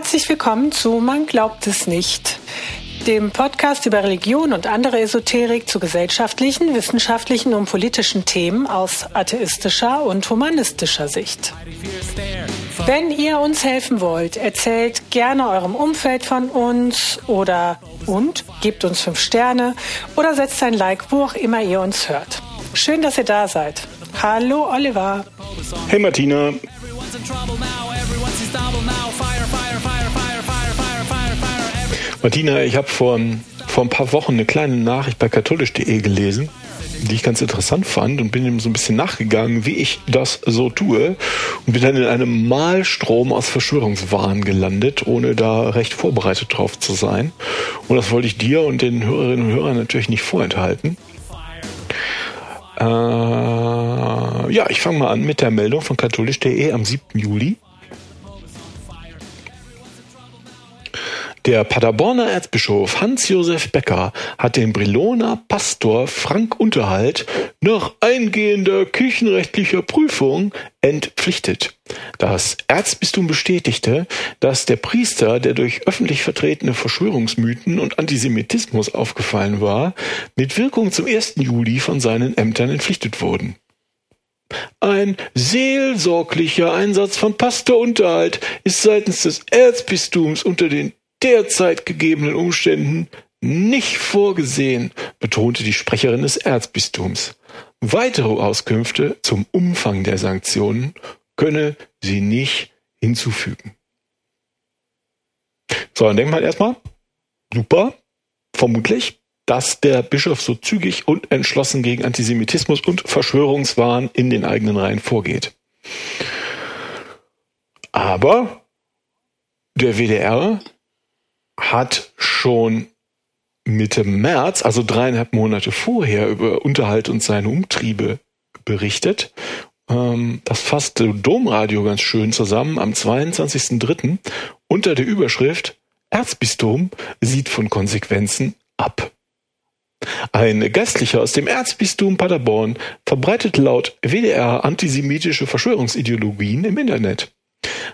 Herzlich willkommen zu Man glaubt es nicht, dem Podcast über Religion und andere Esoterik zu gesellschaftlichen, wissenschaftlichen und politischen Themen aus atheistischer und humanistischer Sicht. Wenn ihr uns helfen wollt, erzählt gerne eurem Umfeld von uns oder und gebt uns fünf Sterne oder setzt ein Like, wo auch immer ihr uns hört. Schön, dass ihr da seid. Hallo Oliver. Hey Martina. Martina, ich habe vor, vor ein paar Wochen eine kleine Nachricht bei katholisch.de gelesen, die ich ganz interessant fand und bin ihm so ein bisschen nachgegangen, wie ich das so tue und bin dann in einem Malstrom aus Verschwörungswahn gelandet, ohne da recht vorbereitet drauf zu sein. Und das wollte ich dir und den Hörerinnen und Hörern natürlich nicht vorenthalten. Äh, ja, ich fange mal an mit der Meldung von katholisch.de am 7. Juli. Der Paderborner Erzbischof Hans-Josef Becker hat den Brilloner Pastor Frank Unterhalt nach eingehender kirchenrechtlicher Prüfung entpflichtet. Das Erzbistum bestätigte, dass der Priester, der durch öffentlich vertretene Verschwörungsmythen und Antisemitismus aufgefallen war, mit Wirkung zum 1. Juli von seinen Ämtern entpflichtet wurden. Ein seelsorglicher Einsatz von Pastor Unterhalt ist seitens des Erzbistums unter den derzeit gegebenen Umständen nicht vorgesehen, betonte die Sprecherin des Erzbistums. Weitere Auskünfte zum Umfang der Sanktionen könne sie nicht hinzufügen. So, dann denkt man erstmal, super, vermutlich, dass der Bischof so zügig und entschlossen gegen Antisemitismus und Verschwörungswahn in den eigenen Reihen vorgeht. Aber der WDR hat schon Mitte März, also dreieinhalb Monate vorher, über Unterhalt und seine Umtriebe berichtet. Ähm, das fasste Domradio ganz schön zusammen am 22.03. unter der Überschrift Erzbistum sieht von Konsequenzen ab. Ein Geistlicher aus dem Erzbistum Paderborn verbreitet laut WDR antisemitische Verschwörungsideologien im Internet.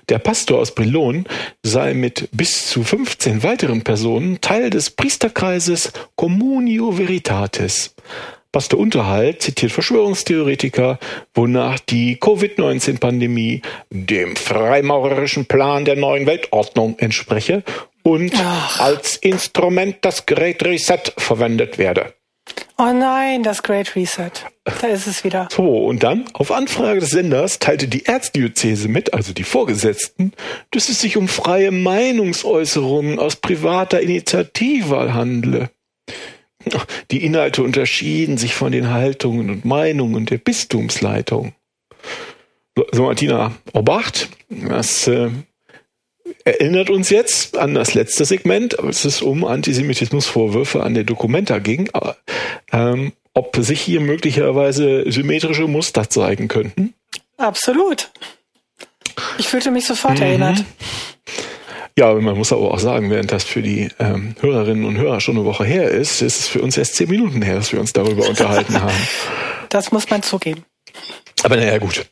Der Pastor aus Brilon sei mit bis zu 15 weiteren Personen Teil des Priesterkreises Communio Veritatis. Pastor Unterhalt zitiert Verschwörungstheoretiker, wonach die Covid-19-Pandemie dem freimaurerischen Plan der neuen Weltordnung entspreche und Ach. als Instrument das Great Reset verwendet werde. Oh nein, das Great Reset. Da ist es wieder. So, und dann, auf Anfrage des Senders, teilte die Erzdiözese mit, also die Vorgesetzten, dass es sich um freie Meinungsäußerungen aus privater Initiative handle. Die Inhalte unterschieden sich von den Haltungen und Meinungen der Bistumsleitung. So, Martina, Obacht, das äh, erinnert uns jetzt an das letzte Segment, als es um Antisemitismusvorwürfe an der Documenta ging, ähm, ob sich hier möglicherweise symmetrische Muster zeigen könnten. Absolut. Ich fühlte mich sofort mhm. erinnert. Ja, man muss aber auch sagen, während das für die ähm, Hörerinnen und Hörer schon eine Woche her ist, ist es für uns erst zehn Minuten her, dass wir uns darüber unterhalten haben. Das muss man zugeben. Aber naja, gut.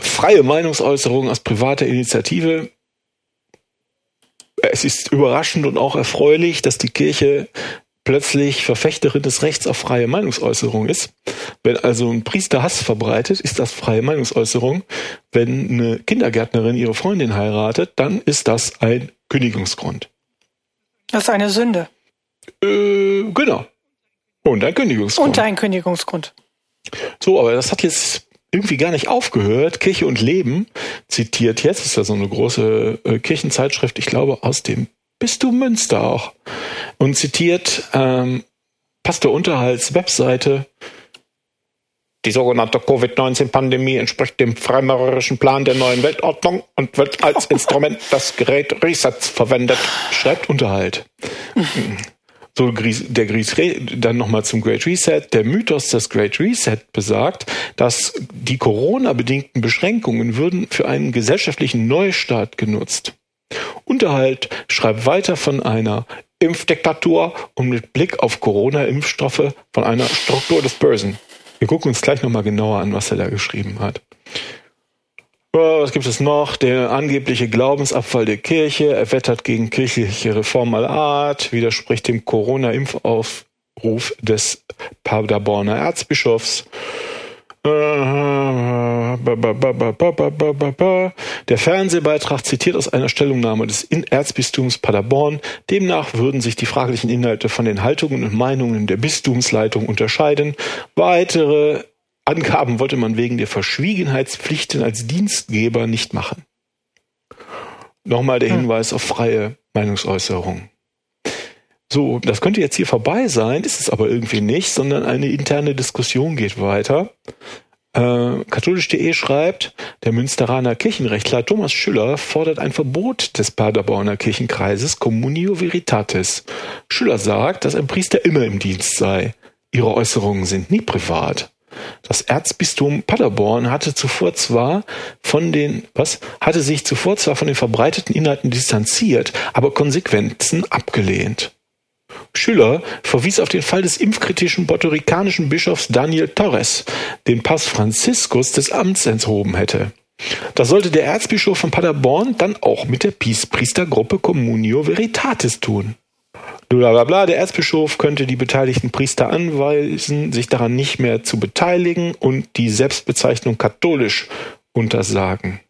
Freie Meinungsäußerung aus privater Initiative es ist überraschend und auch erfreulich, dass die Kirche plötzlich Verfechterin des Rechts auf freie Meinungsäußerung ist. Wenn also ein Priester Hass verbreitet, ist das freie Meinungsäußerung. Wenn eine Kindergärtnerin ihre Freundin heiratet, dann ist das ein Kündigungsgrund. Das ist eine Sünde. Äh, genau. Und ein Kündigungsgrund. Und ein Kündigungsgrund. So, aber das hat jetzt irgendwie gar nicht aufgehört. Kirche und Leben zitiert jetzt, ist ja so eine große äh, Kirchenzeitschrift, ich glaube aus dem Bistum Münster auch, und zitiert ähm, Pastor Unterhalts Webseite. Die sogenannte Covid-19-Pandemie entspricht dem freimaurerischen Plan der neuen Weltordnung und wird als Instrument des Gerät Resets verwendet, schreibt Unterhalt. So, der dann nochmal zum Great Reset. Der Mythos des Great Reset besagt, dass die Corona-bedingten Beschränkungen würden für einen gesellschaftlichen Neustart genutzt. Unterhalt schreibt weiter von einer Impfdiktatur und mit Blick auf Corona-Impfstoffe von einer Struktur des Börsen. Wir gucken uns gleich nochmal genauer an, was er da geschrieben hat. Was gibt es noch? Der angebliche Glaubensabfall der Kirche, erwettert gegen kirchliche Reform aller Art, widerspricht dem Corona-Impfaufruf des Paderborner Erzbischofs. Der Fernsehbeitrag zitiert aus einer Stellungnahme des Erzbistums Paderborn. Demnach würden sich die fraglichen Inhalte von den Haltungen und Meinungen der Bistumsleitung unterscheiden. Weitere Angaben wollte man wegen der Verschwiegenheitspflichten als Dienstgeber nicht machen. Nochmal der hm. Hinweis auf freie Meinungsäußerung. So, das könnte jetzt hier vorbei sein, ist es aber irgendwie nicht, sondern eine interne Diskussion geht weiter. Äh, Katholisch.de schreibt, der Münsteraner Kirchenrechtler Thomas Schüller fordert ein Verbot des Paderborner Kirchenkreises Communio Veritatis. Schüller sagt, dass ein Priester immer im Dienst sei. Ihre Äußerungen sind nie privat. Das Erzbistum Paderborn hatte zuvor zwar von den, was, hatte sich zuvor zwar von den verbreiteten Inhalten distanziert, aber Konsequenzen abgelehnt. Schüler verwies auf den Fall des impfkritischen portorikanischen Bischofs Daniel Torres, den Pass Franziskus des Amts enthoben hätte. Das sollte der Erzbischof von Paderborn dann auch mit der Peace-Priestergruppe Communio Veritatis tun. Blablabla, der Erzbischof könnte die beteiligten Priester anweisen, sich daran nicht mehr zu beteiligen und die Selbstbezeichnung katholisch untersagen.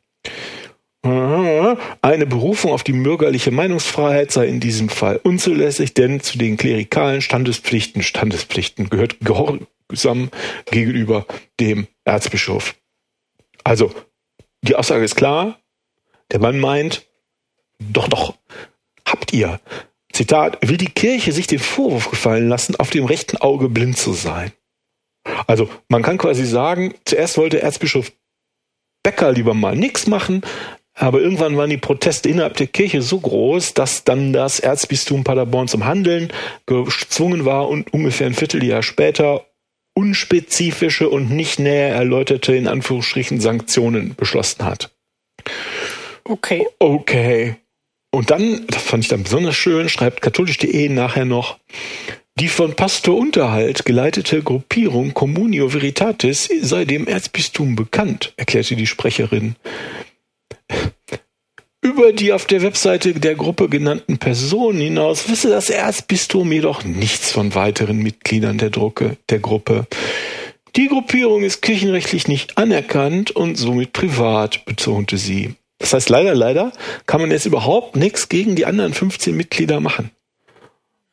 Eine Berufung auf die bürgerliche Meinungsfreiheit sei in diesem Fall unzulässig, denn zu den klerikalen Standespflichten, Standespflichten gehört Gehorsam gegenüber dem Erzbischof. Also, die Aussage ist klar. Der Mann meint, doch, doch, habt ihr, Zitat, will die Kirche sich den Vorwurf gefallen lassen, auf dem rechten Auge blind zu sein. Also, man kann quasi sagen, zuerst wollte Erzbischof Becker lieber mal nichts machen, aber irgendwann waren die Proteste innerhalb der Kirche so groß, dass dann das Erzbistum Paderborn zum Handeln gezwungen war und ungefähr ein Vierteljahr später unspezifische und nicht näher erläuterte, in Anführungsstrichen, Sanktionen beschlossen hat. Okay. Okay. Und dann, das fand ich dann besonders schön, schreibt katholisch.de nachher noch, die von Pastor Unterhalt geleitete Gruppierung Communio Veritatis sei dem Erzbistum bekannt, erklärte die Sprecherin. Über die auf der Webseite der Gruppe genannten Personen hinaus wisse das Erzbistum jedoch nichts von weiteren Mitgliedern der, Drucke, der Gruppe. Die Gruppierung ist kirchenrechtlich nicht anerkannt und somit privat, betonte sie. Das heißt, leider, leider kann man jetzt überhaupt nichts gegen die anderen 15 Mitglieder machen.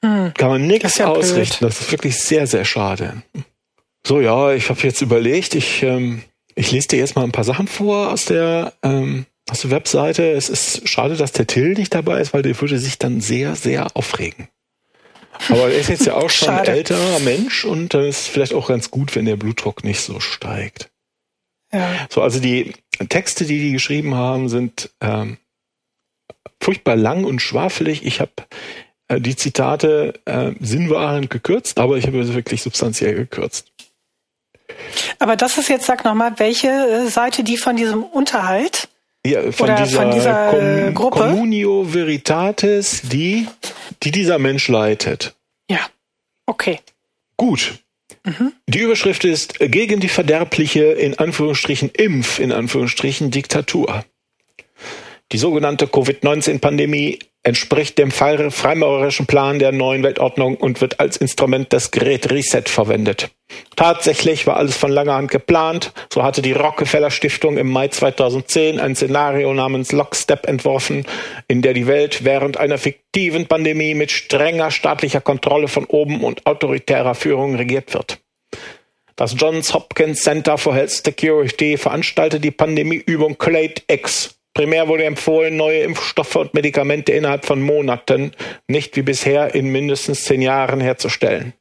Hm, kann man nichts ja ausrichten. Blöd. Das ist wirklich sehr, sehr schade. So, ja, ich habe jetzt überlegt, ich, ähm, ich lese dir jetzt mal ein paar Sachen vor aus der ähm, aus der Webseite. Es ist schade, dass der Till nicht dabei ist, weil der würde sich dann sehr, sehr aufregen. Aber er ist jetzt ja auch schon ein älterer Mensch und dann ist es vielleicht auch ganz gut, wenn der Blutdruck nicht so steigt. Ja. So, also die Texte, die die geschrieben haben, sind ähm, furchtbar lang und schwafelig. Ich habe äh, die Zitate äh, sinnwahrend gekürzt, aber ich habe sie wirklich substanziell gekürzt. Aber das ist jetzt, sag nochmal, welche äh, Seite die von diesem Unterhalt? Ja, von Oder dieser, von dieser Com Gruppe? Communio Veritatis, die, die dieser Mensch leitet. Ja, okay. Gut. Mhm. Die Überschrift ist gegen die verderbliche, in Anführungsstrichen, Impf, in Anführungsstrichen, Diktatur. Die sogenannte Covid-19-Pandemie entspricht dem freimaurerischen Plan der neuen Weltordnung und wird als Instrument des Great Reset verwendet. Tatsächlich war alles von langer Hand geplant. So hatte die Rockefeller Stiftung im Mai 2010 ein Szenario namens Lockstep entworfen, in der die Welt während einer fiktiven Pandemie mit strenger staatlicher Kontrolle von oben und autoritärer Führung regiert wird. Das Johns Hopkins Center for Health Security veranstaltet die Pandemieübung Clade X Primär wurde empfohlen, neue Impfstoffe und Medikamente innerhalb von Monaten, nicht wie bisher in mindestens zehn Jahren herzustellen.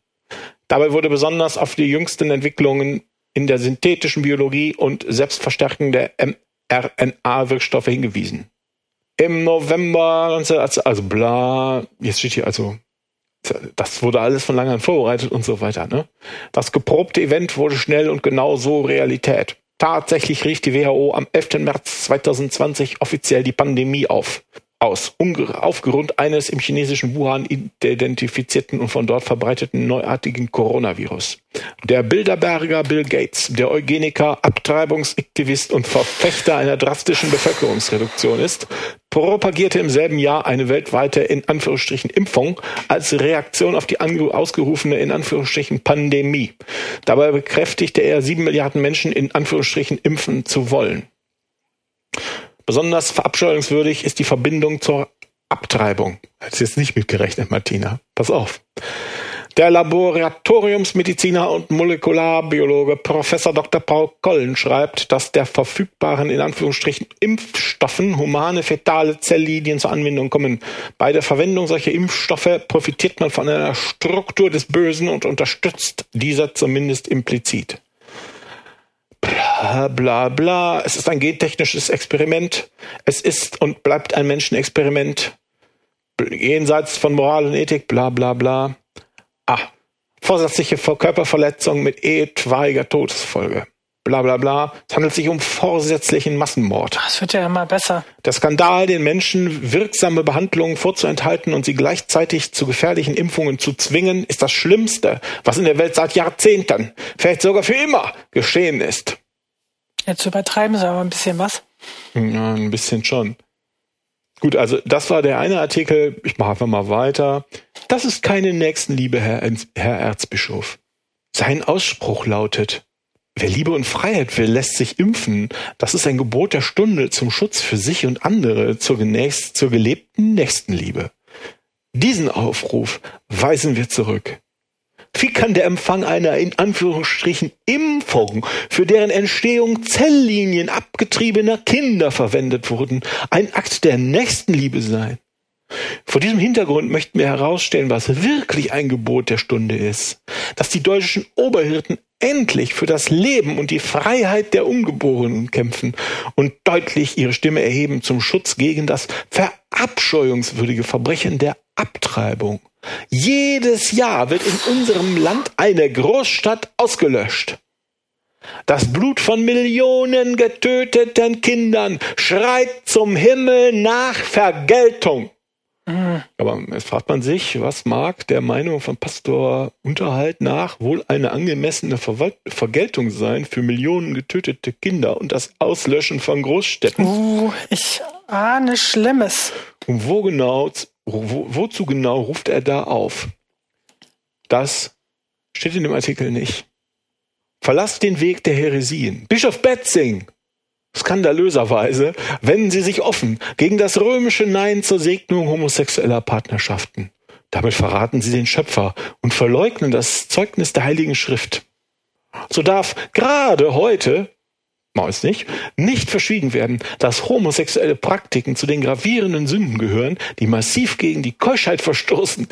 Dabei wurde besonders auf die jüngsten Entwicklungen in der synthetischen Biologie und Selbstverstärkung der mRNA-Wirkstoffe hingewiesen. Im November, also bla, jetzt steht hier also, das wurde alles von langer vorbereitet und so weiter. Ne? Das geprobte Event wurde schnell und genau so Realität. Tatsächlich rief die WHO am 11. März 2020 offiziell die Pandemie auf. Aus, aufgrund eines im chinesischen Wuhan identifizierten und von dort verbreiteten neuartigen Coronavirus. Der Bilderberger Bill Gates, der Eugeniker, Abtreibungsaktivist und Verfechter einer drastischen Bevölkerungsreduktion ist, propagierte im selben Jahr eine weltweite in Anführungsstrichen Impfung als Reaktion auf die ausgerufene in Anführungsstrichen Pandemie. Dabei bekräftigte er, sieben Milliarden Menschen in Anführungsstrichen impfen zu wollen. Besonders verabscheuungswürdig ist die Verbindung zur Abtreibung. Hättest jetzt nicht mitgerechnet, Martina. Pass auf. Der Laboratoriumsmediziner und Molekularbiologe Professor Dr. Paul Kollen schreibt, dass der verfügbaren in Anführungsstrichen Impfstoffen humane fetale Zelllinien zur Anwendung kommen. Bei der Verwendung solcher Impfstoffe profitiert man von einer Struktur des Bösen und unterstützt dieser zumindest implizit. Bla bla bla. Es ist ein gentechnisches Experiment. Es ist und bleibt ein Menschenexperiment. Jenseits von Moral und Ethik, bla bla bla. Ah, vorsätzliche Körperverletzung mit etwaiger Todesfolge. Bla bla bla. Es handelt sich um vorsätzlichen Massenmord. Das wird ja immer besser. Der Skandal, den Menschen wirksame Behandlungen vorzuenthalten und sie gleichzeitig zu gefährlichen Impfungen zu zwingen, ist das Schlimmste, was in der Welt seit Jahrzehnten, vielleicht sogar für immer, geschehen ist. Jetzt übertreiben sie aber ein bisschen was. Ja, ein bisschen schon. Gut, also das war der eine Artikel. Ich mache einfach mal weiter. Das ist keine Nächstenliebe, Herr, Herr Erzbischof. Sein Ausspruch lautet, wer Liebe und Freiheit will, lässt sich impfen. Das ist ein Gebot der Stunde zum Schutz für sich und andere, zur, genächst, zur gelebten Nächstenliebe. Diesen Aufruf weisen wir zurück. Wie kann der Empfang einer in Anführungsstrichen Impfung, für deren Entstehung Zelllinien abgetriebener Kinder verwendet wurden, ein Akt der Nächstenliebe sein? Vor diesem Hintergrund möchten wir herausstellen, was wirklich ein Gebot der Stunde ist. Dass die deutschen Oberhirten endlich für das Leben und die Freiheit der Ungeborenen kämpfen und deutlich ihre Stimme erheben zum Schutz gegen das verabscheuungswürdige Verbrechen der Abtreibung. Jedes Jahr wird in unserem Land eine Großstadt ausgelöscht. Das Blut von Millionen getöteten Kindern schreit zum Himmel nach Vergeltung. Mhm. Aber jetzt fragt man sich, was mag der Meinung von Pastor Unterhalt nach wohl eine angemessene Ver Vergeltung sein für Millionen getötete Kinder und das Auslöschen von Großstädten? Uh, ich ahne Schlimmes. Und wo genau wo, wozu genau ruft er da auf? Das steht in dem Artikel nicht. Verlasst den Weg der Heresien. Bischof Betzing, skandalöserweise, wenden sie sich offen gegen das römische Nein zur Segnung homosexueller Partnerschaften. Damit verraten sie den Schöpfer und verleugnen das Zeugnis der Heiligen Schrift. So darf gerade heute Maus nicht, nicht verschwiegen werden, dass homosexuelle Praktiken zu den gravierenden Sünden gehören, die massiv gegen die Keuschheit verstoßen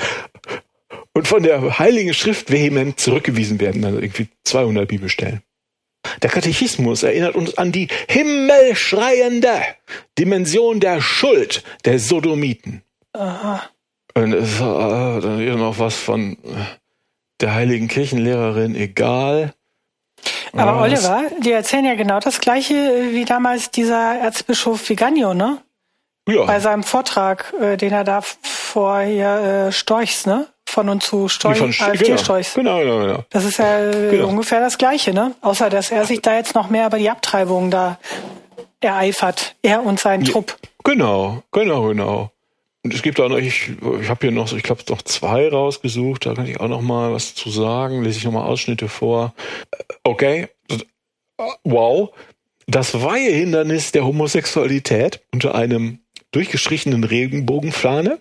und von der Heiligen Schrift vehement zurückgewiesen werden, also irgendwie 200 Bibelstellen. Der Katechismus erinnert uns an die himmelschreiende Dimension der Schuld der Sodomiten. Aha. Und es ist äh, dann noch was von der heiligen Kirchenlehrerin, egal. Aber oh, Oliver, die erzählen ja genau das Gleiche wie damals dieser Erzbischof Viganio, ne? Ja. Bei seinem Vortrag, äh, den er da vor hier äh, Storchs, ne? Von und zu Storch, von, AfD-Storchs. Genau, genau, genau, genau. Das ist ja äh, genau. ungefähr das Gleiche, ne? Außer, dass er sich da jetzt noch mehr über die Abtreibung da ereifert. Er und sein ja, Trupp. Genau, genau, genau. Und es gibt auch noch, ich, ich habe hier noch ich glaube, noch zwei rausgesucht, da kann ich auch noch mal was zu sagen, lese ich noch mal Ausschnitte vor. Okay, wow. Das Weihehindernis der Homosexualität unter einem durchgestrichenen Regenbogenfahne.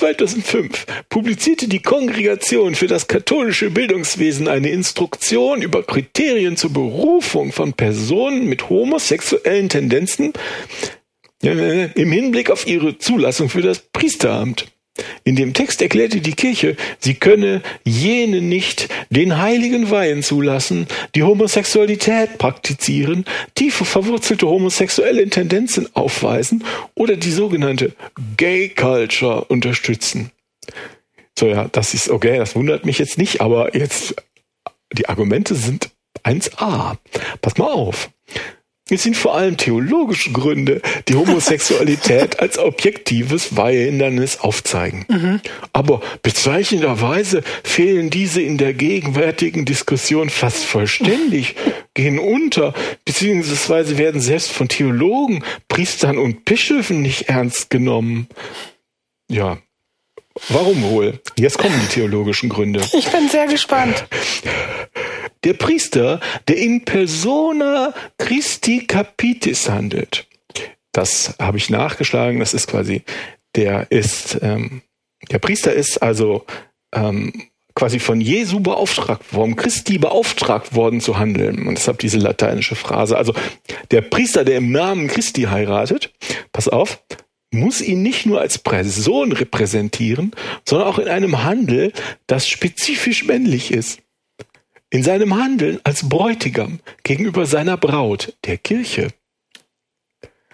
2005 publizierte die Kongregation für das katholische Bildungswesen eine Instruktion über Kriterien zur Berufung von Personen mit homosexuellen Tendenzen im Hinblick auf ihre Zulassung für das Priesteramt. In dem Text erklärte die Kirche, sie könne jene nicht den heiligen Weihen zulassen, die Homosexualität praktizieren, tiefe verwurzelte homosexuelle Tendenzen aufweisen oder die sogenannte Gay Culture unterstützen. So ja, das ist okay, das wundert mich jetzt nicht, aber jetzt die Argumente sind 1a. Pass mal auf. Es sind vor allem theologische Gründe, die Homosexualität als objektives Weihehindernis aufzeigen. Mhm. Aber bezeichnenderweise fehlen diese in der gegenwärtigen Diskussion fast vollständig, gehen unter, beziehungsweise werden selbst von Theologen, Priestern und Bischöfen nicht ernst genommen. Ja, Warum wohl? Jetzt kommen die theologischen Gründe. Ich bin sehr gespannt. Der Priester, der in persona Christi Capitis handelt, das habe ich nachgeschlagen, das ist quasi, der ist, ähm, der Priester ist also ähm, quasi von Jesu beauftragt worden, Christi beauftragt worden zu handeln. Und deshalb diese lateinische Phrase. Also der Priester, der im Namen Christi heiratet, pass auf, muss ihn nicht nur als Person repräsentieren, sondern auch in einem Handel, das spezifisch männlich ist. In seinem Handeln als Bräutigam gegenüber seiner Braut, der Kirche.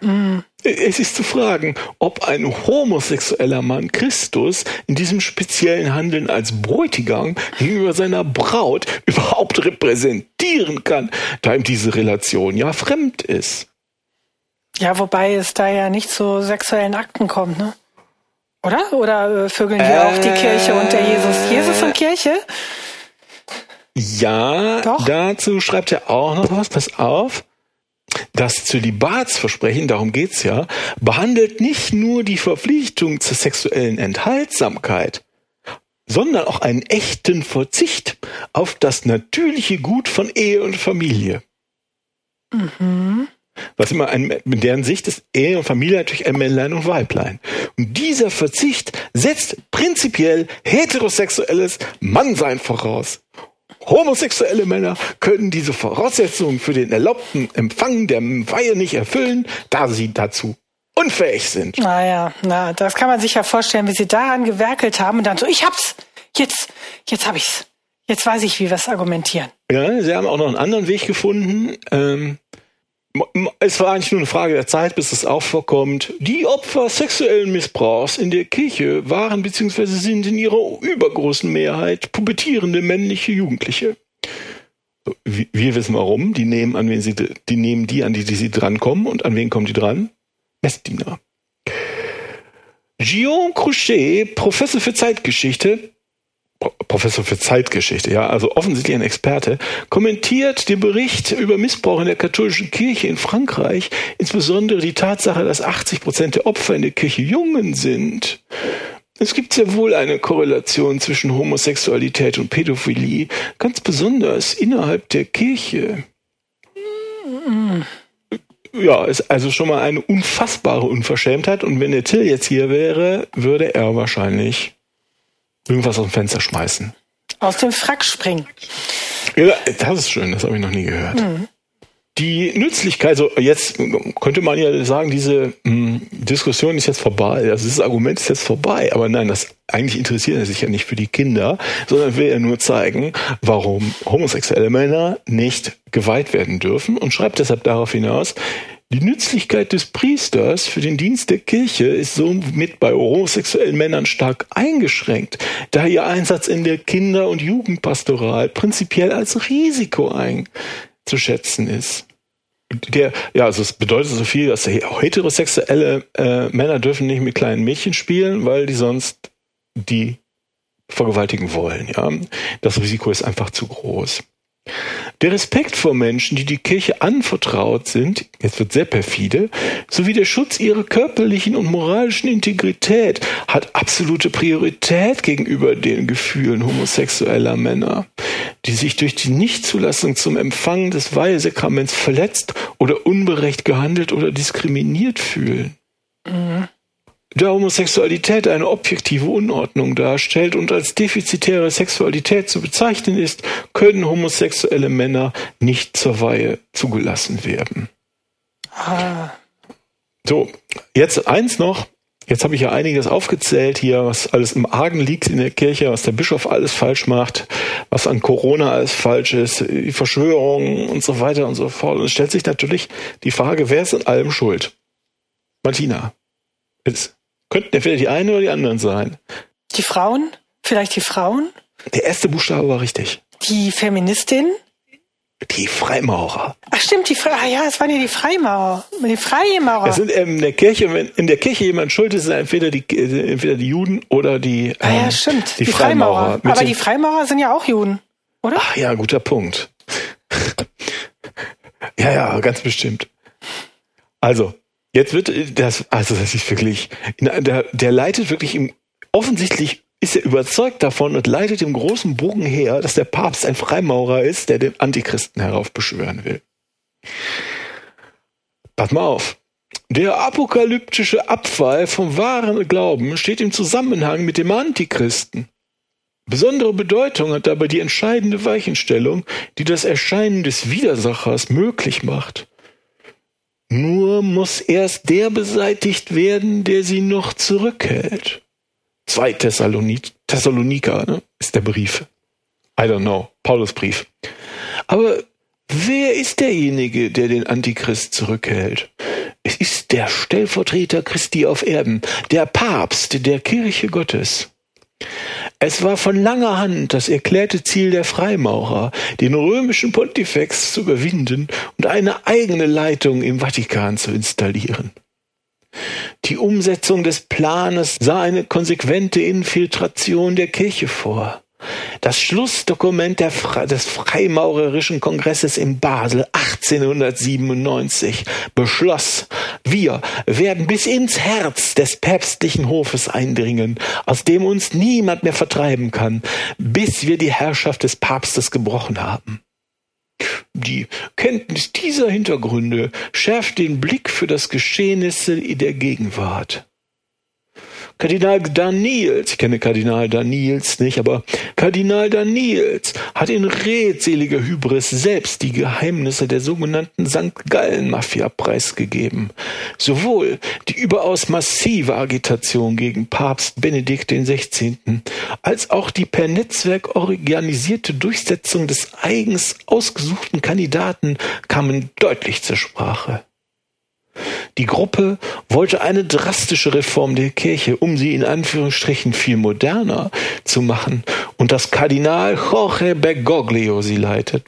Mm. Es ist zu fragen, ob ein homosexueller Mann Christus in diesem speziellen Handeln als Bräutigam gegenüber seiner Braut überhaupt repräsentieren kann, da ihm diese Relation ja fremd ist. Ja, wobei es da ja nicht zu sexuellen Akten kommt, ne? Oder? Oder äh, vögeln hier äh, auch die Kirche und der Jesus? Jesus und Kirche? Ja, Doch. dazu schreibt er auch noch was, pass auf. Das Zölibatsversprechen, darum geht's ja, behandelt nicht nur die Verpflichtung zur sexuellen Enthaltsamkeit, sondern auch einen echten Verzicht auf das natürliche Gut von Ehe und Familie. Mhm. Was immer ein, in deren Sicht ist Ehe und Familie natürlich ein Männlein und Weiblein. Und dieser Verzicht setzt prinzipiell heterosexuelles Mannsein voraus. Homosexuelle Männer können diese Voraussetzungen für den erlaubten Empfang der Weihe nicht erfüllen, da sie dazu unfähig sind. Naja, na, das kann man sich ja vorstellen, wie sie daran gewerkelt haben und dann so, ich hab's, jetzt, jetzt hab ich's. Jetzt weiß ich, wie wir es argumentieren. Ja, sie haben auch noch einen anderen Weg gefunden. Ähm, es war eigentlich nur eine Frage der Zeit, bis es auch vorkommt. Die Opfer sexuellen Missbrauchs in der Kirche waren bzw. sind in ihrer übergroßen Mehrheit pubertierende männliche Jugendliche. Wir wissen warum. Die nehmen an wen sie, die nehmen die an die, die sie drankommen und an wen kommen die dran? Messdiener. Guillaume Crochet, Professor für Zeitgeschichte, Professor für Zeitgeschichte, ja, also offensichtlich ein Experte, kommentiert den Bericht über Missbrauch in der katholischen Kirche in Frankreich, insbesondere die Tatsache, dass 80 Prozent der Opfer in der Kirche Jungen sind. Es gibt sehr wohl eine Korrelation zwischen Homosexualität und Pädophilie, ganz besonders innerhalb der Kirche. Ja, ist also schon mal eine unfassbare Unverschämtheit und wenn der Till jetzt hier wäre, würde er wahrscheinlich Irgendwas aus dem Fenster schmeißen. Aus dem Frack springen. Ja, das ist schön, das habe ich noch nie gehört. Mhm. Die Nützlichkeit, so jetzt könnte man ja sagen, diese mh, hm, Diskussion ist jetzt vorbei, also dieses Argument ist jetzt vorbei, aber nein, das eigentlich interessiert er sich ja nicht für die Kinder, sondern will ja nur zeigen, warum homosexuelle Männer nicht geweiht werden dürfen und schreibt deshalb darauf hinaus, die Nützlichkeit des Priesters für den Dienst der Kirche ist somit bei homosexuellen Männern stark eingeschränkt, da ihr Einsatz in der Kinder- und Jugendpastoral prinzipiell als Risiko einzuschätzen ist. Der, ja, also es bedeutet so viel, dass heterosexuelle äh, Männer dürfen nicht mit kleinen Mädchen spielen, weil die sonst die vergewaltigen wollen. Ja, das Risiko ist einfach zu groß. Der Respekt vor Menschen, die die Kirche anvertraut sind, jetzt wird sehr perfide, sowie der Schutz ihrer körperlichen und moralischen Integrität hat absolute Priorität gegenüber den Gefühlen homosexueller Männer, die sich durch die Nichtzulassung zum Empfang des Weihesakraments verletzt oder unberecht gehandelt oder diskriminiert fühlen. Mhm da Homosexualität eine objektive Unordnung darstellt und als defizitäre Sexualität zu bezeichnen ist, können homosexuelle Männer nicht zur Weihe zugelassen werden. Ah. So, jetzt eins noch. Jetzt habe ich ja einiges aufgezählt hier, was alles im Argen liegt in der Kirche, was der Bischof alles falsch macht, was an Corona alles falsch ist, die Verschwörungen und so weiter und so fort. Und es stellt sich natürlich die Frage, wer ist in allem schuld? Martina. Ist Könnten entweder die einen oder die anderen sein. Die Frauen? Vielleicht die Frauen? Der erste Buchstabe war richtig. Die Feministin? Die Freimaurer. Ach stimmt, die Fre ah, ja, es waren ja die Freimaurer. Die Freimaurer. Es sind ähm, in der Kirche, wenn in der Kirche jemand schuld ist, sind entweder die, äh, entweder die Juden oder die, ähm, ah ja, stimmt. die, Die Freimaurer. Mit Aber die Freimaurer sind ja auch Juden, oder? Ach ja, guter Punkt. ja, ja, ganz bestimmt. Also, jetzt wird äh, das, also das ist wirklich, der, der leitet wirklich im, offensichtlich ist er überzeugt davon und leitet im großen Bogen her, dass der Papst ein Freimaurer ist, der den Antichristen heraufbeschwören will. Pass mal auf. Der apokalyptische Abfall vom wahren Glauben steht im Zusammenhang mit dem Antichristen. Besondere Bedeutung hat dabei die entscheidende Weichenstellung, die das Erscheinen des Widersachers möglich macht. Nur muss erst der beseitigt werden, der sie noch zurückhält. Zwei Thessaloni Thessaloniker ne, ist der Brief. I don't know, Paulusbrief. Aber wer ist derjenige, der den Antichrist zurückhält? Es ist der Stellvertreter Christi auf Erden, der Papst der Kirche Gottes. Es war von langer Hand das erklärte Ziel der Freimaurer, den römischen Pontifex zu überwinden und eine eigene Leitung im Vatikan zu installieren. Die Umsetzung des Planes sah eine konsequente Infiltration der Kirche vor. Das Schlussdokument Fre des Freimaurerischen Kongresses in Basel 1897 beschloss, wir werden bis ins Herz des päpstlichen Hofes eindringen, aus dem uns niemand mehr vertreiben kann, bis wir die Herrschaft des Papstes gebrochen haben. Die Kenntnis dieser Hintergründe schärft den Blick für das Geschehnisse in der Gegenwart. Kardinal Daniels, ich kenne Kardinal Daniels nicht, aber Kardinal Daniels hat in redseliger Hybris selbst die Geheimnisse der sogenannten St. Gallen-Mafia preisgegeben. Sowohl die überaus massive Agitation gegen Papst Benedikt XVI. als auch die per Netzwerk organisierte Durchsetzung des eigens ausgesuchten Kandidaten kamen deutlich zur Sprache. Die Gruppe wollte eine drastische Reform der Kirche, um sie in Anführungsstrichen viel moderner zu machen. Und das Kardinal Jorge Bergoglio sie leitet.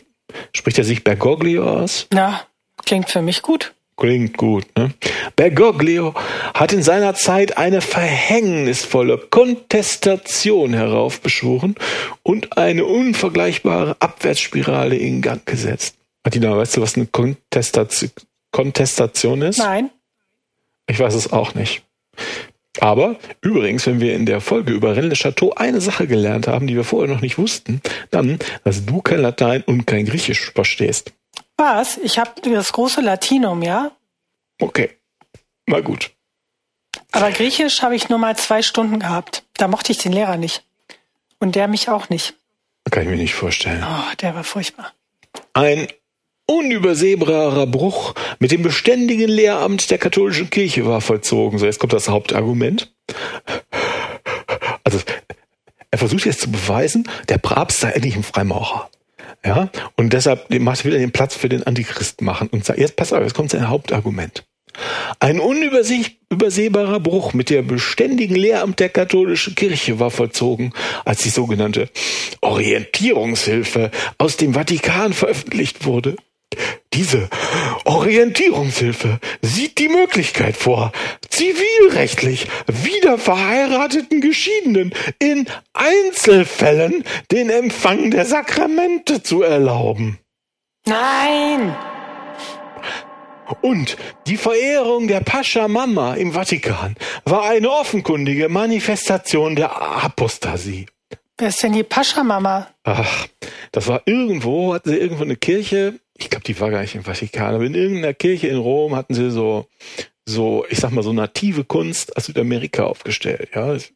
Spricht er sich Bergoglio aus? Na, klingt für mich gut. Klingt gut, ne? Bergoglio hat in seiner Zeit eine verhängnisvolle Kontestation heraufbeschworen und eine unvergleichbare Abwärtsspirale in Gang gesetzt. Martina, weißt du, was eine Kontestation, Kontestation ist? Nein. Ich weiß es auch nicht. Aber übrigens, wenn wir in der Folge über Rennes le Chateau eine Sache gelernt haben, die wir vorher noch nicht wussten, dann, dass du kein Latein und kein Griechisch verstehst. Was? Ich habe das große Latinum, ja? Okay, mal gut. Aber Griechisch habe ich nur mal zwei Stunden gehabt. Da mochte ich den Lehrer nicht. Und der mich auch nicht. Kann ich mir nicht vorstellen. Oh, der war furchtbar. Ein unübersehbarer Bruch mit dem beständigen Lehramt der katholischen Kirche war vollzogen. So, jetzt kommt das Hauptargument. Also, er versucht jetzt zu beweisen, der Papst sei endlich ein Freimaurer. Ja, und deshalb macht er wieder den Platz für den Antichristen machen und sagt, jetzt pass auf, jetzt kommt sein Hauptargument. Ein unübersehbarer Bruch mit der beständigen Lehramt der katholischen Kirche war vollzogen, als die sogenannte Orientierungshilfe aus dem Vatikan veröffentlicht wurde. Diese Orientierungshilfe sieht die Möglichkeit vor, zivilrechtlich wieder verheirateten Geschiedenen in Einzelfällen den Empfang der Sakramente zu erlauben. Nein! Und die Verehrung der Pascha Mama im Vatikan war eine offenkundige Manifestation der Apostasie. Wer ist denn die Pascha-Mama? Ach, das war irgendwo, hatten sie irgendwo eine Kirche, ich glaube, die war gar nicht im Vatikan, aber in irgendeiner Kirche in Rom hatten sie so, so, ich sag mal, so native Kunst aus Südamerika aufgestellt. Ja, das,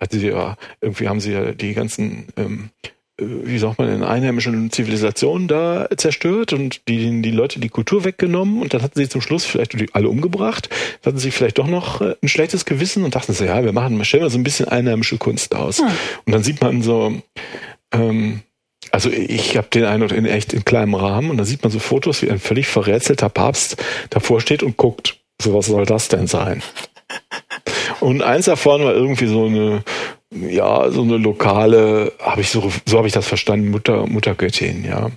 hatten sie ja, irgendwie haben sie ja die ganzen, ähm, äh, wie sagt man, in einheimischen Zivilisationen da zerstört und die, die Leute die Kultur weggenommen und dann hatten sie zum Schluss vielleicht alle umgebracht, dann hatten sie vielleicht doch noch äh, ein schlechtes Gewissen und dachten so, ja, wir machen, stellen mal so ein bisschen einheimische Kunst aus. Hm. Und dann sieht man so, ähm, also ich habe den Eindruck in echt in kleinem Rahmen und da sieht man so Fotos, wie ein völlig verrätselter Papst davor steht und guckt, so was soll das denn sein? Und eins davon war irgendwie so eine, ja, so eine lokale, habe ich so, so habe ich das verstanden, Mutter, Muttergöttin, ja.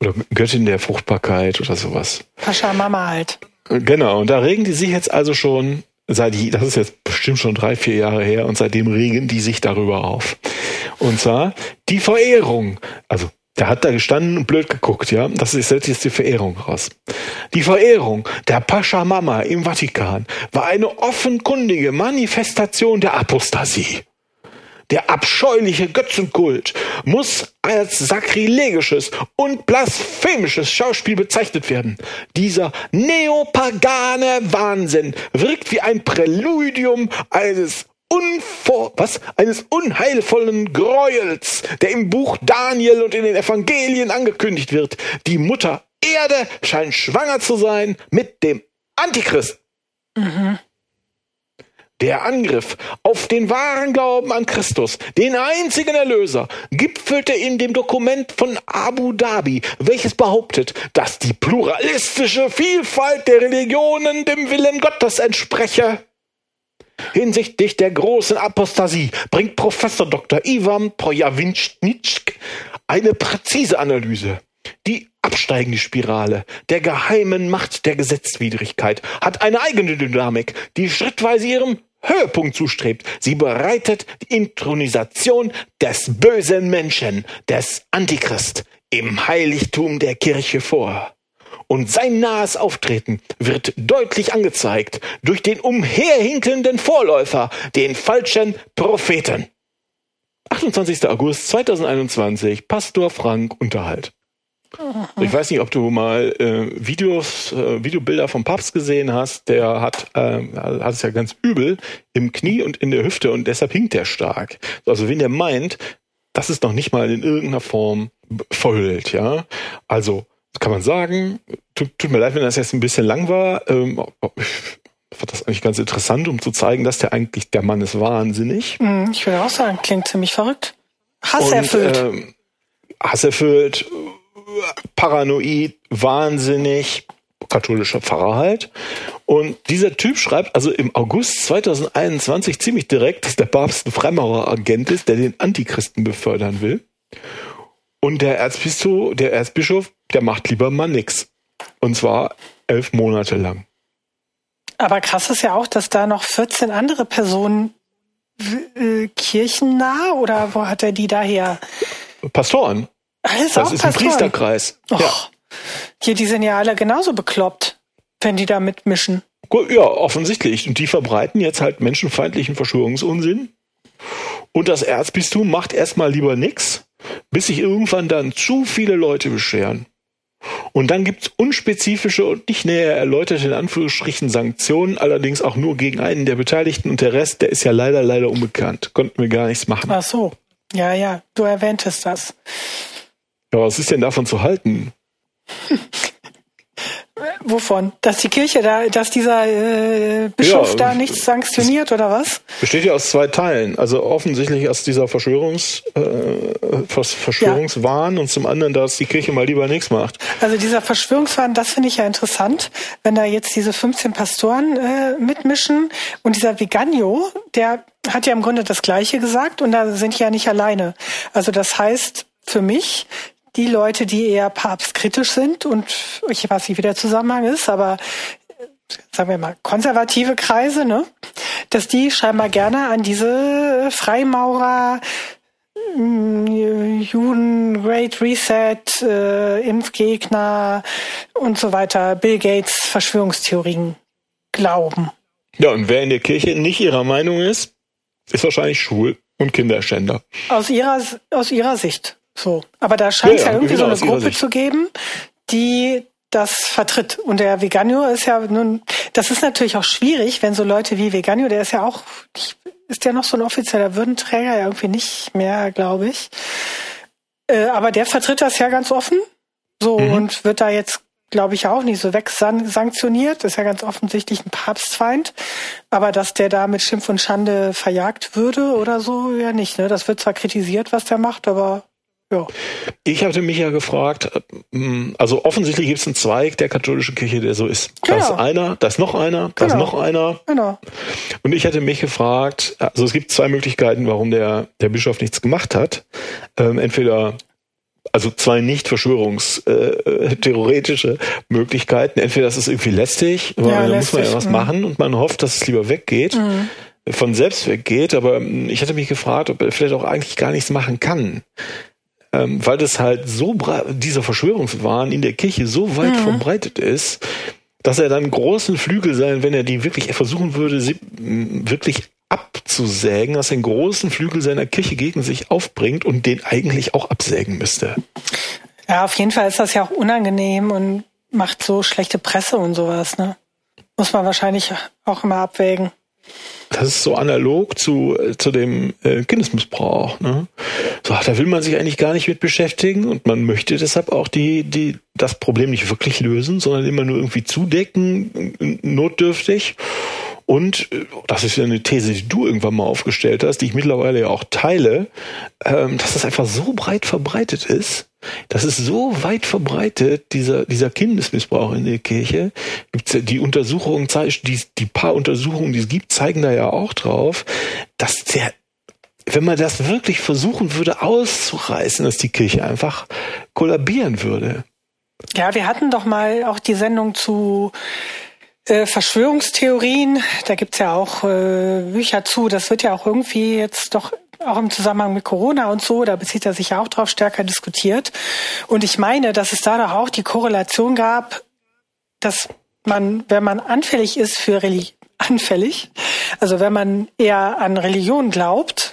Oder Göttin der Fruchtbarkeit oder sowas. Pascha Mama halt. Genau, und da regen die sich jetzt also schon seit, das ist jetzt bestimmt schon drei, vier Jahre her, und seitdem regen die sich darüber auf. Und zwar die Verehrung, also der hat da gestanden und blöd geguckt, ja. Das ist jetzt die Verehrung raus. Die Verehrung der Pascha Mama im Vatikan war eine offenkundige Manifestation der Apostasie. Der abscheuliche Götzenkult muss als sakrilegisches und blasphemisches Schauspiel bezeichnet werden. Dieser neopagane Wahnsinn wirkt wie ein Präludium eines unvor, was? Eines unheilvollen Gräuels, der im Buch Daniel und in den Evangelien angekündigt wird. Die Mutter Erde scheint schwanger zu sein mit dem Antichrist. Mhm. Der Angriff auf den wahren Glauben an Christus, den einzigen Erlöser, gipfelte in dem Dokument von Abu Dhabi, welches behauptet, dass die pluralistische Vielfalt der Religionen dem Willen Gottes entspreche. Hinsichtlich der großen Apostasie bringt Professor Dr. Ivan Projawinschnitschk eine präzise Analyse. Die absteigende Spirale der geheimen Macht der Gesetzwidrigkeit hat eine eigene Dynamik, die schrittweise ihrem Höhepunkt zustrebt. Sie bereitet die Intronisation des bösen Menschen, des Antichrist, im Heiligtum der Kirche vor und sein nahes Auftreten wird deutlich angezeigt durch den umherhinkelnden Vorläufer, den falschen Propheten. 28. August 2021, Pastor Frank Unterhalt. Ich weiß nicht, ob du mal äh, Videos, äh, Videobilder vom Papst gesehen hast. Der hat, äh, hat es ja ganz übel im Knie und in der Hüfte und deshalb hinkt er stark. Also wenn der meint, das ist noch nicht mal in irgendeiner Form verhüllt, ja. Also kann man sagen, tut, tut, mir leid, wenn das jetzt ein bisschen lang war. Ähm, ich fand das eigentlich ganz interessant, um zu zeigen, dass der eigentlich, der Mann ist wahnsinnig. Hm, ich würde auch sagen, klingt ziemlich verrückt. Hasserfüllt. Ähm, hasserfüllt, paranoid, wahnsinnig, katholischer Pfarrer halt. Und dieser Typ schreibt also im August 2021 ziemlich direkt, dass der Papst ein Freimaureragent ist, der den Antichristen befördern will. Und der Erzbischof, der Erzbischof, der macht lieber mal nix. Und zwar elf Monate lang. Aber krass ist ja auch, dass da noch 14 andere Personen äh, kirchennah oder wo hat er die daher? Pastoren. Alles das ist ein Priesterkreis. Och, ja. Hier, die sind ja alle genauso bekloppt, wenn die da mitmischen. Ja, offensichtlich. Und die verbreiten jetzt halt menschenfeindlichen Verschwörungsunsinn. Und das Erzbistum macht erstmal lieber nix bis sich irgendwann dann zu viele Leute beschweren. Und dann gibt's unspezifische und nicht näher erläuterte in Anführungsstrichen Sanktionen, allerdings auch nur gegen einen der Beteiligten und der Rest, der ist ja leider, leider unbekannt. Konnten wir gar nichts machen. Ach so. Ja, ja, du erwähntest das. Ja, was ist denn davon zu halten? Wovon? Dass die Kirche da, dass dieser äh, Bischof ja, da nichts sanktioniert oder was? Besteht ja aus zwei Teilen. Also offensichtlich aus dieser Verschwörungs, äh, Verschwörungswahn ja. und zum anderen, dass die Kirche mal lieber nichts macht. Also dieser Verschwörungswahn, das finde ich ja interessant, wenn da jetzt diese 15 Pastoren äh, mitmischen und dieser Viganio, der hat ja im Grunde das Gleiche gesagt und da sind ja nicht alleine. Also das heißt für mich, die Leute, die eher papstkritisch sind und ich weiß nicht, wie der Zusammenhang ist, aber sagen wir mal, konservative Kreise, ne? Dass die scheinbar gerne an diese Freimaurer, mm, Juden, Great Reset, äh, Impfgegner und so weiter, Bill Gates Verschwörungstheorien glauben. Ja, und wer in der Kirche nicht ihrer Meinung ist, ist wahrscheinlich schwul und Kinderschänder. Aus ihrer, aus ihrer Sicht. So. Aber da scheint es ja, ja, irgendwie so eine Gruppe zu geben, die das vertritt. Und der Veganio ist ja nun, das ist natürlich auch schwierig, wenn so Leute wie Veganio, der ist ja auch, ist ja noch so ein offizieller Würdenträger, ja irgendwie nicht mehr, glaube ich. Äh, aber der vertritt das ja ganz offen. So, mhm. und wird da jetzt, glaube ich, auch nicht so wegsanktioniert. Ist ja ganz offensichtlich ein Papstfeind. Aber dass der da mit Schimpf und Schande verjagt würde oder so, ja nicht. Ne? Das wird zwar kritisiert, was der macht, aber ja. Ich hatte mich ja gefragt, ähm, also offensichtlich gibt es einen Zweig der katholischen Kirche, der so ist. Genau. Da ist einer, da ist noch einer, da genau. ist noch einer. Genau. Und ich hatte mich gefragt, also es gibt zwei Möglichkeiten, warum der, der Bischof nichts gemacht hat. Ähm, entweder also zwei nicht verschwörungstheoretische äh, Möglichkeiten. Entweder das ist irgendwie lästig, weil ja, da muss man ja was mh. machen und man hofft, dass es lieber weggeht. Mhm von selbst weggeht, aber hm, ich hatte mich gefragt, ob er vielleicht auch eigentlich gar nichts machen kann. Ähm, weil das halt so, dieser Verschwörungswahn in der Kirche so weit mhm. verbreitet ist, dass er dann großen Flügel sein, wenn er die wirklich versuchen würde, sie hm, wirklich abzusägen, dass er einen großen Flügel seiner Kirche gegen sich aufbringt und den eigentlich auch absägen müsste. Ja, auf jeden Fall ist das ja auch unangenehm und macht so schlechte Presse und sowas, ne? Muss man wahrscheinlich auch immer abwägen. Das ist so analog zu, zu dem äh, Kindesmissbrauch. Ne? So, da will man sich eigentlich gar nicht mit beschäftigen und man möchte deshalb auch die, die, das Problem nicht wirklich lösen, sondern immer nur irgendwie zudecken, notdürftig. Und äh, das ist ja eine These, die du irgendwann mal aufgestellt hast, die ich mittlerweile ja auch teile, ähm, dass das einfach so breit verbreitet ist, das ist so weit verbreitet, dieser, dieser Kindesmissbrauch in der Kirche. Gibt's die Untersuchungen, die, die paar Untersuchungen, die es gibt, zeigen da ja auch drauf, dass der, wenn man das wirklich versuchen würde auszureißen, dass die Kirche einfach kollabieren würde. Ja, wir hatten doch mal auch die Sendung zu äh, Verschwörungstheorien. Da gibt's ja auch äh, Bücher zu. Das wird ja auch irgendwie jetzt doch auch im Zusammenhang mit Corona und so, da bezieht er sich ja auch drauf, stärker diskutiert. Und ich meine, dass es da doch auch die Korrelation gab, dass man, wenn man anfällig ist für Religion, anfällig, also wenn man eher an Religion glaubt,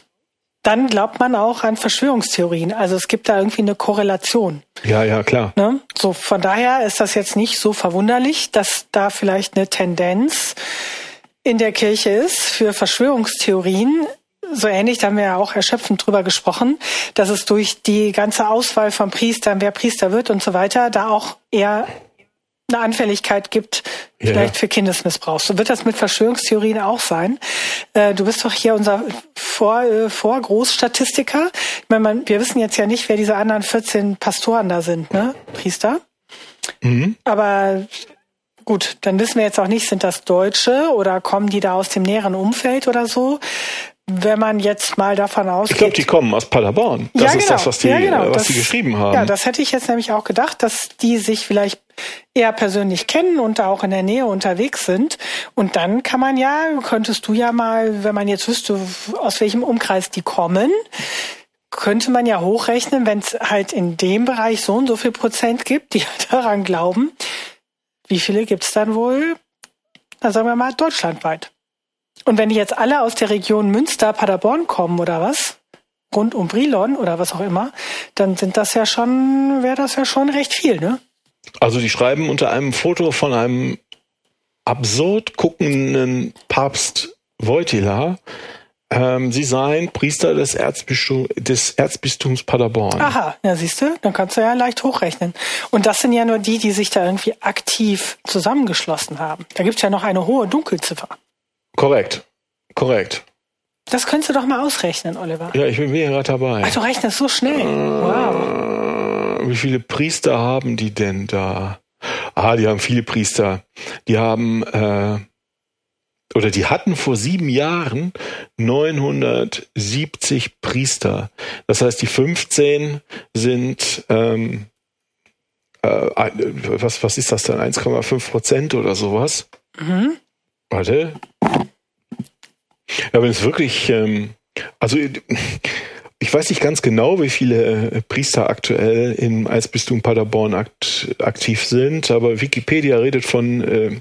dann glaubt man auch an Verschwörungstheorien. Also es gibt da irgendwie eine Korrelation. Ja, ja, klar. Ne? So, von daher ist das jetzt nicht so verwunderlich, dass da vielleicht eine Tendenz in der Kirche ist für Verschwörungstheorien so ähnlich, da haben wir ja auch erschöpfend drüber gesprochen, dass es durch die ganze Auswahl von Priestern, wer Priester wird und so weiter, da auch eher eine Anfälligkeit gibt, ja. vielleicht für Kindesmissbrauch. So wird das mit Verschwörungstheorien auch sein. Äh, du bist doch hier unser Vor, äh, Vorgroßstatistiker. Ich meine, man, wir wissen jetzt ja nicht, wer diese anderen 14 Pastoren da sind, ne? Priester. Mhm. Aber gut, dann wissen wir jetzt auch nicht, sind das Deutsche oder kommen die da aus dem näheren Umfeld oder so wenn man jetzt mal davon ausgeht. Ich glaube, die kommen aus Paderborn. Das ja, genau. ist das, was die, ja, genau. was das, die geschrieben haben. Ja, das hätte ich jetzt nämlich auch gedacht, dass die sich vielleicht eher persönlich kennen und da auch in der Nähe unterwegs sind. Und dann kann man ja, könntest du ja mal, wenn man jetzt wüsste, aus welchem Umkreis die kommen, könnte man ja hochrechnen, wenn es halt in dem Bereich so und so viel Prozent gibt, die daran glauben, wie viele gibt es dann wohl, dann sagen wir mal, deutschlandweit. Und wenn die jetzt alle aus der Region Münster, Paderborn kommen oder was, rund um Brilon oder was auch immer, dann sind das ja schon, wäre das ja schon recht viel, ne? Also die schreiben unter einem Foto von einem absurd guckenden Papst Wojtyla, ähm, sie seien Priester des, Erzbistum, des Erzbistums Paderborn. Aha, ja siehst du, dann kannst du ja leicht hochrechnen. Und das sind ja nur die, die sich da irgendwie aktiv zusammengeschlossen haben. Da gibt es ja noch eine hohe Dunkelziffer. Korrekt. Korrekt. Das könntest du doch mal ausrechnen, Oliver. Ja, ich bin mir gerade dabei. Ach, du rechnest so schnell. wow. Wie viele Priester haben die denn da? Ah, die haben viele Priester. Die haben, äh, oder die hatten vor sieben Jahren 970 Priester. Das heißt, die 15 sind, ähm, äh, was, was ist das dann? 1,5 Prozent oder sowas? Mhm. Warte. Ja, wenn es wirklich, ähm, also ich weiß nicht ganz genau, wie viele äh, Priester aktuell im Eisbistum Paderborn akt, aktiv sind, aber Wikipedia redet von äh,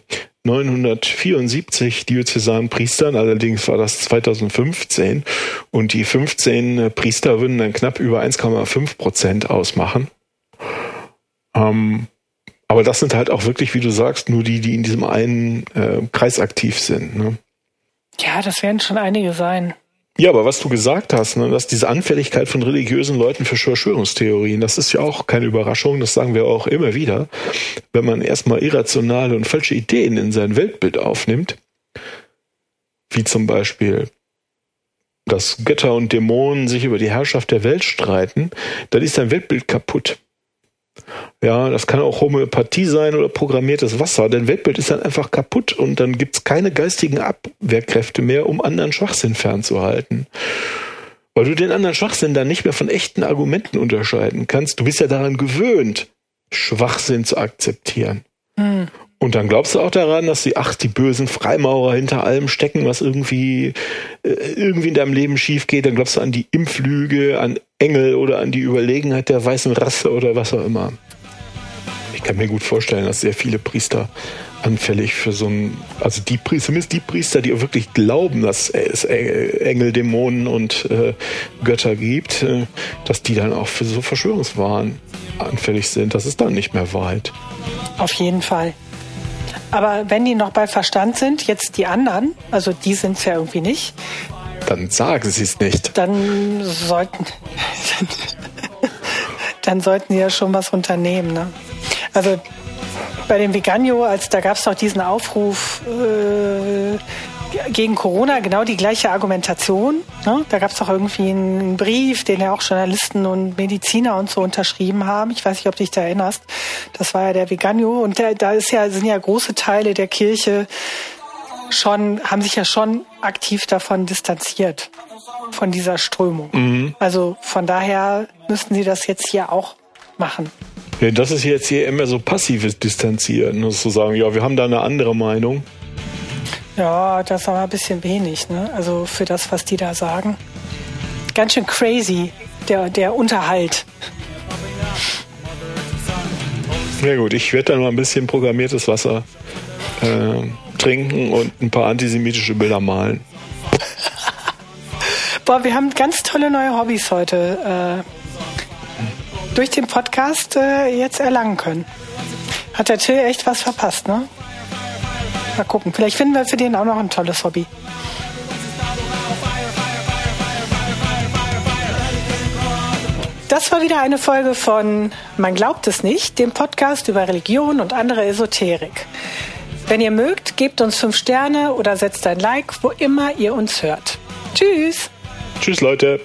974 diözesanen Priestern, allerdings war das 2015 und die 15 äh, Priester würden dann knapp über 1,5 Prozent ausmachen. Ähm, aber das sind halt auch wirklich, wie du sagst, nur die, die in diesem einen äh, Kreis aktiv sind. Ne? Ja, das werden schon einige sein. Ja, aber was du gesagt hast, ne, dass diese Anfälligkeit von religiösen Leuten für Verschwörungstheorien, das ist ja auch keine Überraschung, das sagen wir auch immer wieder. Wenn man erstmal irrationale und falsche Ideen in sein Weltbild aufnimmt, wie zum Beispiel, dass Götter und Dämonen sich über die Herrschaft der Welt streiten, dann ist dein Weltbild kaputt. Ja, das kann auch Homöopathie sein oder programmiertes Wasser. Dein Weltbild ist dann einfach kaputt und dann gibt's keine geistigen Abwehrkräfte mehr, um anderen Schwachsinn fernzuhalten. weil du den anderen Schwachsinn dann nicht mehr von echten Argumenten unterscheiden kannst. Du bist ja daran gewöhnt, Schwachsinn zu akzeptieren. Hm. Und dann glaubst du auch daran, dass die, ach, die bösen Freimaurer hinter allem stecken, was irgendwie, äh, irgendwie in deinem Leben schief geht. Dann glaubst du an die Impflüge, an Engel oder an die Überlegenheit der weißen Rasse oder was auch immer. Ich kann mir gut vorstellen, dass sehr viele Priester anfällig für so ein, also die Priester, zumindest die Priester, die wirklich glauben, dass es Engel, Dämonen und äh, Götter gibt, äh, dass die dann auch für so Verschwörungswahn anfällig sind. Das ist dann nicht mehr Wahrheit. Auf jeden Fall. Aber wenn die noch bei Verstand sind, jetzt die anderen, also die sind es ja irgendwie nicht. Dann sagen sie es nicht. Dann sollten, dann sollten sie ja schon was unternehmen. Ne? Also bei dem Veganio, als da gab es doch diesen Aufruf äh, gegen Corona, genau die gleiche Argumentation. Ne? Da gab es doch irgendwie einen Brief, den ja auch Journalisten und Mediziner und so unterschrieben haben. Ich weiß nicht, ob du dich da erinnerst. Das war ja der Veganio und der, da ist ja, sind ja große Teile der Kirche schon, haben sich ja schon aktiv davon distanziert, von dieser Strömung. Mhm. Also von daher müssten sie das jetzt hier auch machen. Ja, das ist jetzt hier immer so passives Distanzieren, nur zu sagen, ja, wir haben da eine andere Meinung. Ja, das ist aber ein bisschen wenig, ne? Also für das, was die da sagen. Ganz schön crazy, der, der Unterhalt. Ja gut, ich werde dann mal ein bisschen programmiertes Wasser äh, trinken und ein paar antisemitische Bilder malen. Boah, wir haben ganz tolle neue Hobbys heute äh, durch den Podcast äh, jetzt erlangen können. Hat der Till echt was verpasst, ne? Mal gucken. Vielleicht finden wir für den auch noch ein tolles Hobby. Das war wieder eine Folge von Man glaubt es nicht, dem Podcast über Religion und andere Esoterik. Wenn ihr mögt, gebt uns fünf Sterne oder setzt ein Like, wo immer ihr uns hört. Tschüss. Tschüss, Leute.